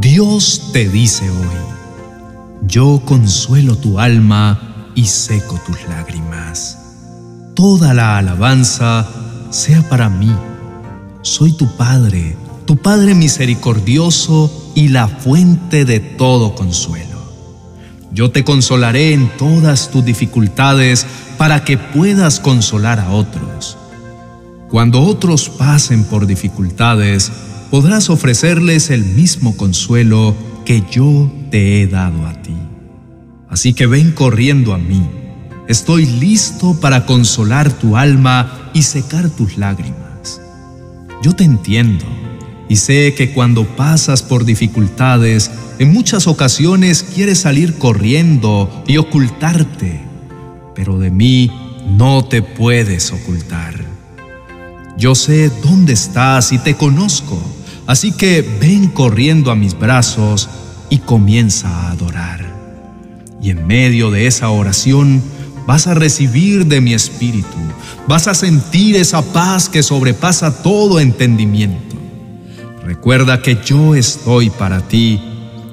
Dios te dice hoy, yo consuelo tu alma y seco tus lágrimas. Toda la alabanza sea para mí. Soy tu Padre, tu Padre misericordioso y la fuente de todo consuelo. Yo te consolaré en todas tus dificultades para que puedas consolar a otros. Cuando otros pasen por dificultades, podrás ofrecerles el mismo consuelo que yo te he dado a ti. Así que ven corriendo a mí. Estoy listo para consolar tu alma y secar tus lágrimas. Yo te entiendo y sé que cuando pasas por dificultades, en muchas ocasiones quieres salir corriendo y ocultarte, pero de mí no te puedes ocultar. Yo sé dónde estás y te conozco, así que ven corriendo a mis brazos y comienza a adorar. Y en medio de esa oración vas a recibir de mi espíritu, vas a sentir esa paz que sobrepasa todo entendimiento. Recuerda que yo estoy para ti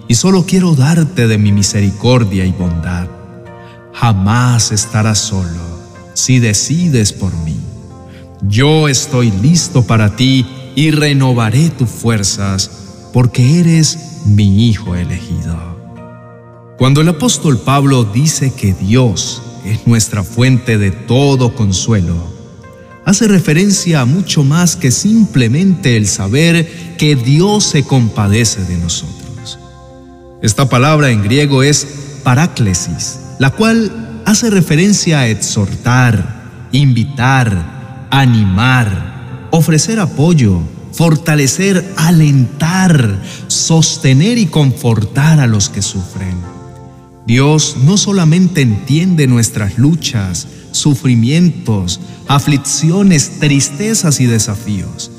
y solo quiero darte de mi misericordia y bondad. Jamás estarás solo si decides por mí. Yo estoy listo para ti y renovaré tus fuerzas, porque eres mi Hijo elegido. Cuando el apóstol Pablo dice que Dios es nuestra fuente de todo consuelo, hace referencia a mucho más que simplemente el saber que Dios se compadece de nosotros. Esta palabra en griego es paráclesis, la cual hace referencia a exhortar, invitar, animar, ofrecer apoyo, fortalecer, alentar, sostener y confortar a los que sufren. Dios no solamente entiende nuestras luchas, sufrimientos, aflicciones, tristezas y desafíos,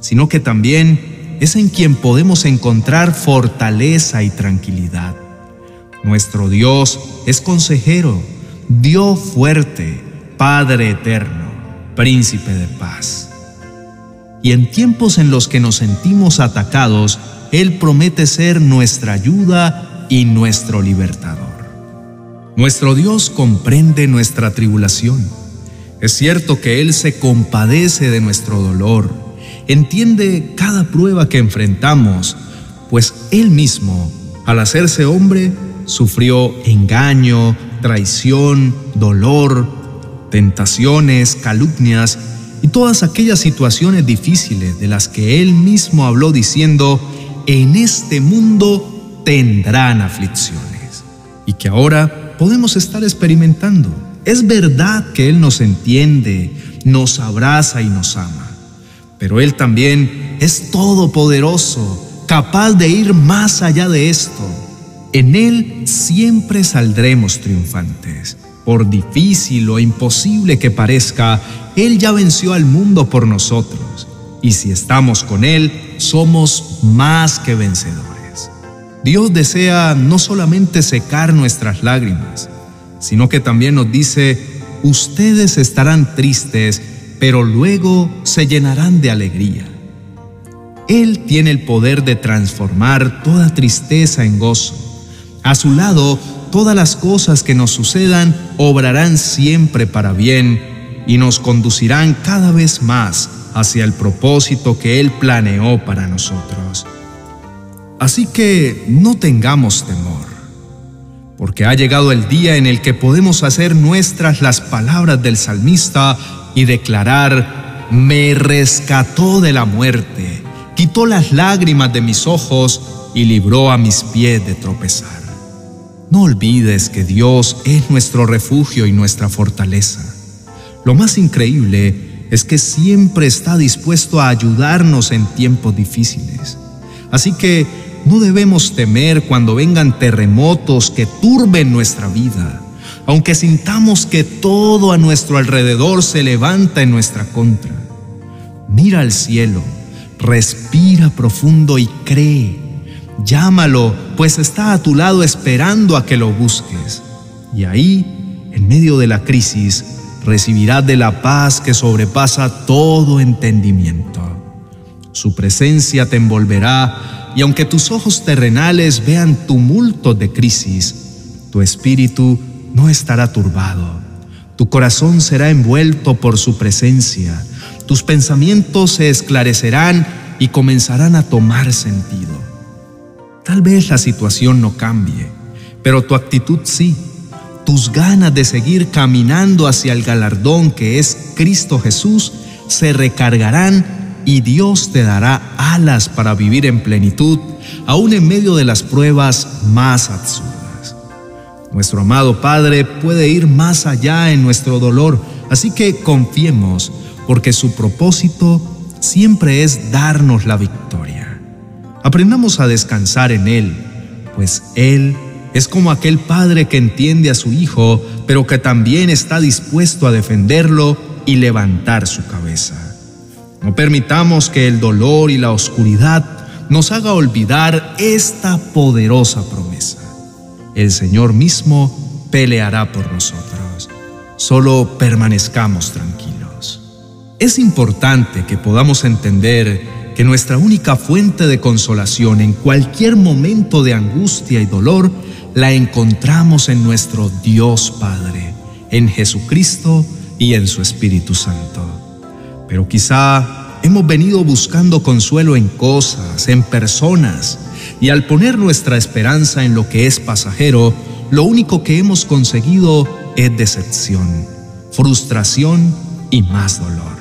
sino que también es en quien podemos encontrar fortaleza y tranquilidad. Nuestro Dios es consejero, Dios fuerte, Padre eterno príncipe de paz. Y en tiempos en los que nos sentimos atacados, Él promete ser nuestra ayuda y nuestro libertador. Nuestro Dios comprende nuestra tribulación. Es cierto que Él se compadece de nuestro dolor, entiende cada prueba que enfrentamos, pues Él mismo, al hacerse hombre, sufrió engaño, traición, dolor, tentaciones, calumnias y todas aquellas situaciones difíciles de las que Él mismo habló diciendo, en este mundo tendrán aflicciones y que ahora podemos estar experimentando. Es verdad que Él nos entiende, nos abraza y nos ama, pero Él también es todopoderoso, capaz de ir más allá de esto. En Él siempre saldremos triunfantes. Por difícil o imposible que parezca, Él ya venció al mundo por nosotros. Y si estamos con Él, somos más que vencedores. Dios desea no solamente secar nuestras lágrimas, sino que también nos dice, ustedes estarán tristes, pero luego se llenarán de alegría. Él tiene el poder de transformar toda tristeza en gozo. A su lado todas las cosas que nos sucedan obrarán siempre para bien y nos conducirán cada vez más hacia el propósito que Él planeó para nosotros. Así que no tengamos temor, porque ha llegado el día en el que podemos hacer nuestras las palabras del salmista y declarar, me rescató de la muerte, quitó las lágrimas de mis ojos y libró a mis pies de tropezar. No olvides que Dios es nuestro refugio y nuestra fortaleza. Lo más increíble es que siempre está dispuesto a ayudarnos en tiempos difíciles. Así que no debemos temer cuando vengan terremotos que turben nuestra vida, aunque sintamos que todo a nuestro alrededor se levanta en nuestra contra. Mira al cielo, respira profundo y cree Llámalo, pues está a tu lado esperando a que lo busques. Y ahí, en medio de la crisis, recibirás de la paz que sobrepasa todo entendimiento. Su presencia te envolverá y aunque tus ojos terrenales vean tumultos de crisis, tu espíritu no estará turbado. Tu corazón será envuelto por su presencia. Tus pensamientos se esclarecerán y comenzarán a tomar sentido. Tal vez la situación no cambie, pero tu actitud sí. Tus ganas de seguir caminando hacia el galardón que es Cristo Jesús se recargarán y Dios te dará alas para vivir en plenitud, aún en medio de las pruebas más absurdas. Nuestro amado Padre puede ir más allá en nuestro dolor, así que confiemos, porque su propósito siempre es darnos la victoria. Aprendamos a descansar en Él, pues Él es como aquel padre que entiende a su hijo, pero que también está dispuesto a defenderlo y levantar su cabeza. No permitamos que el dolor y la oscuridad nos haga olvidar esta poderosa promesa. El Señor mismo peleará por nosotros. Solo permanezcamos tranquilos. Es importante que podamos entender que nuestra única fuente de consolación en cualquier momento de angustia y dolor la encontramos en nuestro Dios Padre, en Jesucristo y en su Espíritu Santo. Pero quizá hemos venido buscando consuelo en cosas, en personas, y al poner nuestra esperanza en lo que es pasajero, lo único que hemos conseguido es decepción, frustración y más dolor.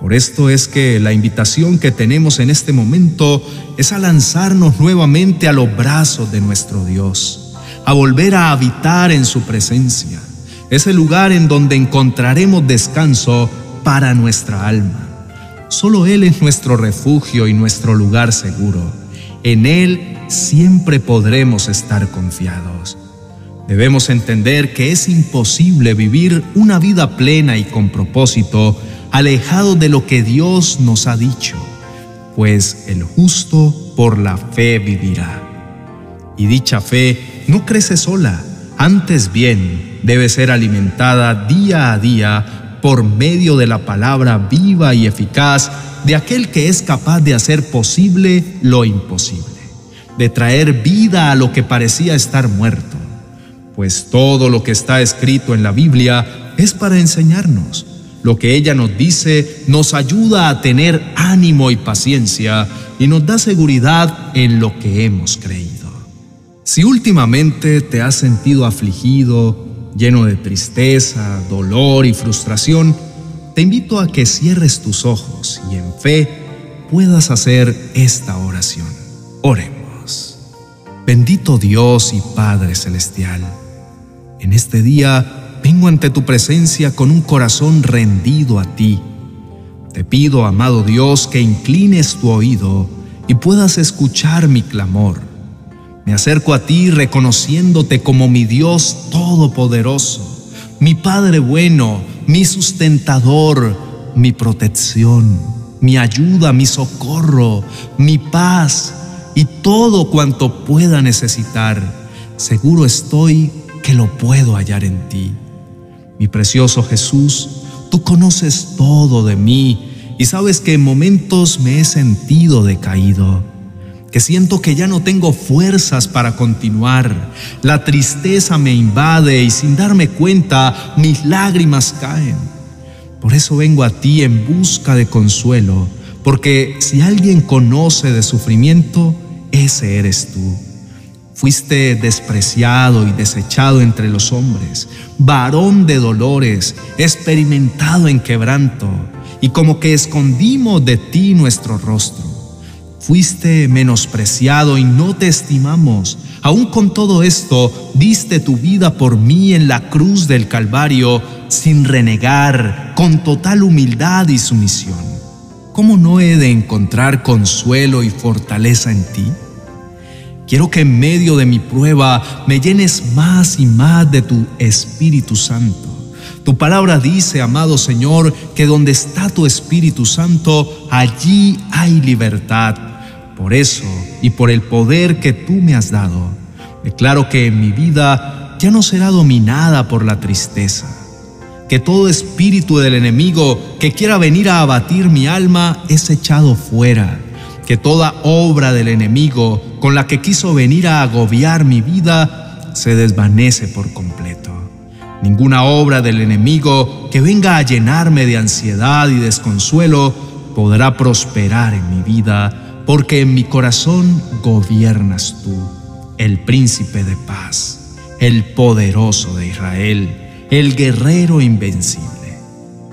Por esto es que la invitación que tenemos en este momento es a lanzarnos nuevamente a los brazos de nuestro Dios, a volver a habitar en su presencia, es el lugar en donde encontraremos descanso para nuestra alma. Solo Él es nuestro refugio y nuestro lugar seguro. En Él siempre podremos estar confiados. Debemos entender que es imposible vivir una vida plena y con propósito alejado de lo que Dios nos ha dicho, pues el justo por la fe vivirá. Y dicha fe no crece sola, antes bien debe ser alimentada día a día por medio de la palabra viva y eficaz de aquel que es capaz de hacer posible lo imposible, de traer vida a lo que parecía estar muerto. Pues todo lo que está escrito en la Biblia es para enseñarnos. Lo que ella nos dice nos ayuda a tener ánimo y paciencia y nos da seguridad en lo que hemos creído. Si últimamente te has sentido afligido, lleno de tristeza, dolor y frustración, te invito a que cierres tus ojos y en fe puedas hacer esta oración. Oremos. Bendito Dios y Padre Celestial, en este día vengo ante tu presencia con un corazón rendido a ti. Te pido, amado Dios, que inclines tu oído y puedas escuchar mi clamor me acerco a ti reconociéndote como mi Dios todopoderoso, mi Padre bueno, mi sustentador, mi protección, mi ayuda, mi socorro, mi paz y todo cuanto pueda necesitar. Seguro estoy que lo puedo hallar en ti. Mi precioso Jesús, tú conoces todo de mí y sabes que en momentos me he sentido decaído que siento que ya no tengo fuerzas para continuar. La tristeza me invade y sin darme cuenta mis lágrimas caen. Por eso vengo a ti en busca de consuelo, porque si alguien conoce de sufrimiento, ese eres tú. Fuiste despreciado y desechado entre los hombres, varón de dolores, experimentado en quebranto, y como que escondimos de ti nuestro rostro. Fuiste menospreciado y no te estimamos. Aún con todo esto, diste tu vida por mí en la cruz del Calvario sin renegar, con total humildad y sumisión. ¿Cómo no he de encontrar consuelo y fortaleza en ti? Quiero que en medio de mi prueba me llenes más y más de tu Espíritu Santo. Tu palabra dice, amado Señor, que donde está tu Espíritu Santo, allí hay libertad. Por eso y por el poder que tú me has dado, declaro que mi vida ya no será dominada por la tristeza. que todo espíritu del enemigo que quiera venir a abatir mi alma es echado fuera, que toda obra del enemigo con la que quiso venir a agobiar mi vida se desvanece por completo. Ninguna obra del enemigo que venga a llenarme de ansiedad y desconsuelo podrá prosperar en mi vida, porque en mi corazón gobiernas tú, el príncipe de paz, el poderoso de Israel el guerrero invencible.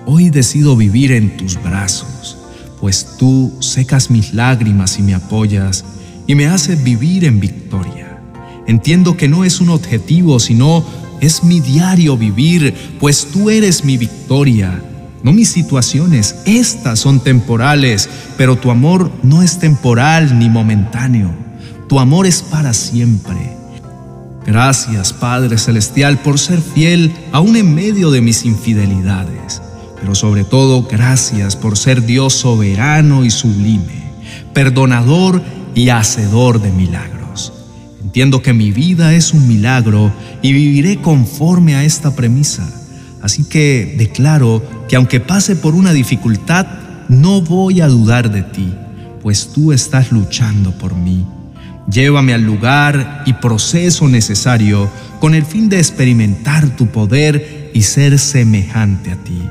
Hoy decido vivir en tus brazos, pues tú secas mis lágrimas y me apoyas y me haces vivir en victoria. Entiendo que no es un objetivo, sino es mi diario vivir, pues tú eres mi victoria. No mis situaciones, estas son temporales, pero tu amor no es temporal ni momentáneo. Tu amor es para siempre. Gracias, Padre Celestial, por ser fiel aún en medio de mis infidelidades. Pero sobre todo, gracias por ser Dios soberano y sublime, perdonador y hacedor de milagros. Entiendo que mi vida es un milagro y viviré conforme a esta premisa. Así que declaro que aunque pase por una dificultad, no voy a dudar de ti, pues tú estás luchando por mí Llévame al lugar y proceso necesario con el fin de experimentar tu poder y ser semejante a ti.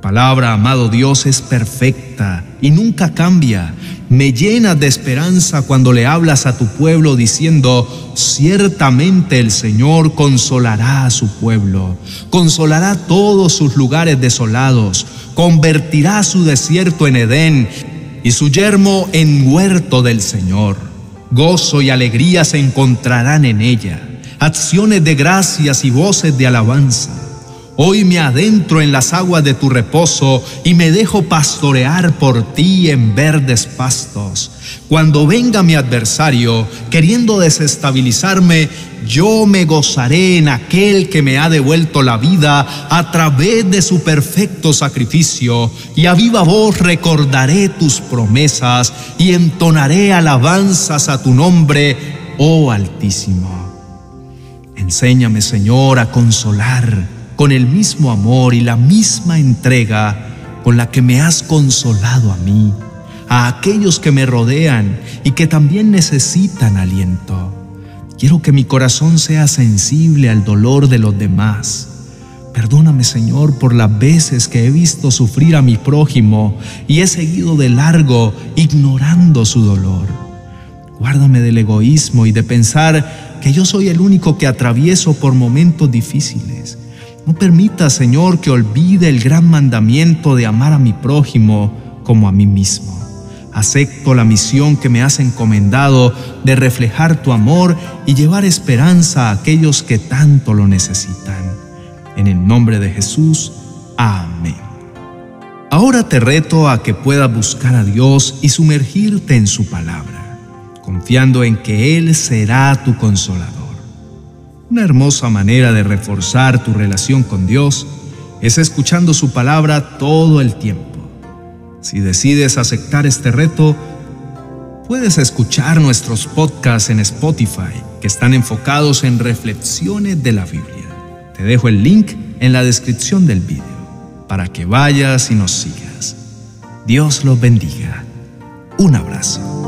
Palabra, amado Dios, es perfecta y nunca cambia. Me llena de esperanza cuando le hablas a tu pueblo diciendo, ciertamente el Señor consolará a su pueblo, consolará todos sus lugares desolados, convertirá su desierto en Edén y su yermo en huerto del Señor. Gozo y alegría se encontrarán en ella, acciones de gracias y voces de alabanza. Hoy me adentro en las aguas de tu reposo y me dejo pastorear por ti en verdes pastos. Cuando venga mi adversario queriendo desestabilizarme, yo me gozaré en aquel que me ha devuelto la vida a través de su perfecto sacrificio, y a viva voz recordaré tus promesas y entonaré alabanzas a tu nombre, oh Altísimo. Enséñame, Señor, a consolar con el mismo amor y la misma entrega con la que me has consolado a mí, a aquellos que me rodean y que también necesitan aliento. Quiero que mi corazón sea sensible al dolor de los demás. Perdóname, Señor, por las veces que he visto sufrir a mi prójimo y he seguido de largo ignorando su dolor. Guárdame del egoísmo y de pensar que yo soy el único que atravieso por momentos difíciles no permita, Señor, que olvide el gran mandamiento de amar a mi prójimo como a mí mismo. Acepto la misión que me has encomendado de reflejar tu amor y llevar esperanza a aquellos que tanto lo necesitan. En el nombre de Jesús, amén. Ahora te reto a que puedas buscar a Dios y sumergirte en su palabra, confiando en que Él será tu consolador. Una hermosa manera de reforzar tu relación con Dios es escuchando su palabra todo el tiempo. Si decides aceptar este reto, puedes escuchar nuestros podcasts en Spotify que están enfocados en reflexiones de la Biblia. Te dejo el link en la descripción del video para que vayas y nos sigas. Dios los bendiga. Un abrazo.